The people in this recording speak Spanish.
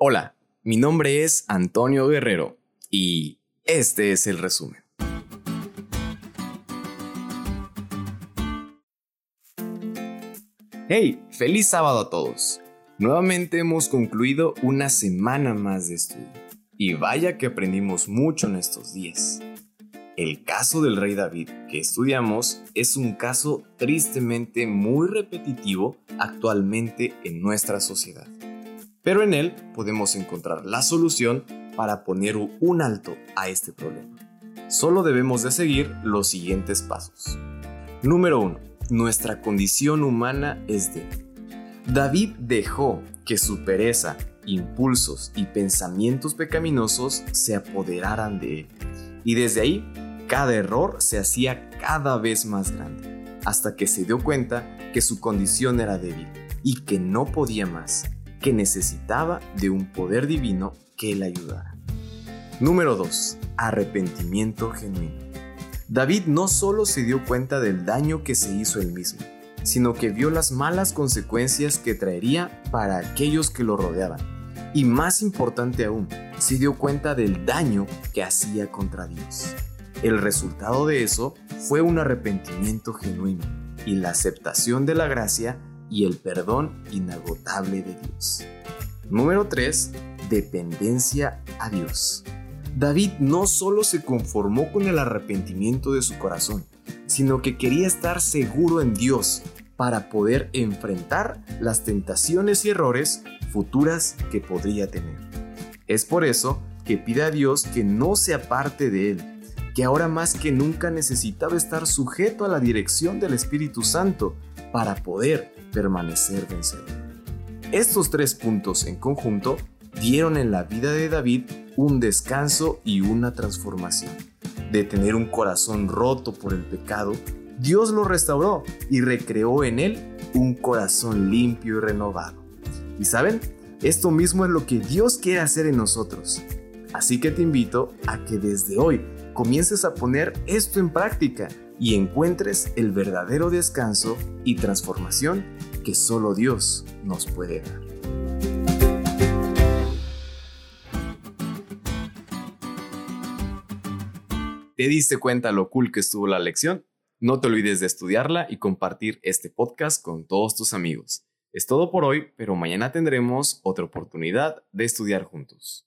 Hola, mi nombre es Antonio Guerrero y este es el resumen. Hey, feliz sábado a todos. Nuevamente hemos concluido una semana más de estudio. Y vaya que aprendimos mucho en estos días. El caso del rey David que estudiamos es un caso tristemente muy repetitivo actualmente en nuestra sociedad pero en él podemos encontrar la solución para poner un alto a este problema. Solo debemos de seguir los siguientes pasos. Número 1. Nuestra condición humana es de. David dejó que su pereza, impulsos y pensamientos pecaminosos se apoderaran de él. Y desde ahí, cada error se hacía cada vez más grande, hasta que se dio cuenta que su condición era débil y que no podía más que necesitaba de un poder divino que le ayudara. Número 2. Arrepentimiento genuino. David no solo se dio cuenta del daño que se hizo él mismo, sino que vio las malas consecuencias que traería para aquellos que lo rodeaban. Y más importante aún, se dio cuenta del daño que hacía contra Dios. El resultado de eso fue un arrepentimiento genuino y la aceptación de la gracia y el perdón inagotable de Dios. Número 3. Dependencia a Dios. David no solo se conformó con el arrepentimiento de su corazón, sino que quería estar seguro en Dios para poder enfrentar las tentaciones y errores futuras que podría tener. Es por eso que pide a Dios que no se aparte de él, que ahora más que nunca necesitaba estar sujeto a la dirección del Espíritu Santo para poder permanecer vencedor. Estos tres puntos en conjunto dieron en la vida de David un descanso y una transformación. De tener un corazón roto por el pecado, Dios lo restauró y recreó en él un corazón limpio y renovado. Y saben, esto mismo es lo que Dios quiere hacer en nosotros. Así que te invito a que desde hoy comiences a poner esto en práctica y encuentres el verdadero descanso y transformación que solo Dios nos puede dar. ¿Te diste cuenta lo cool que estuvo la lección? No te olvides de estudiarla y compartir este podcast con todos tus amigos. Es todo por hoy, pero mañana tendremos otra oportunidad de estudiar juntos.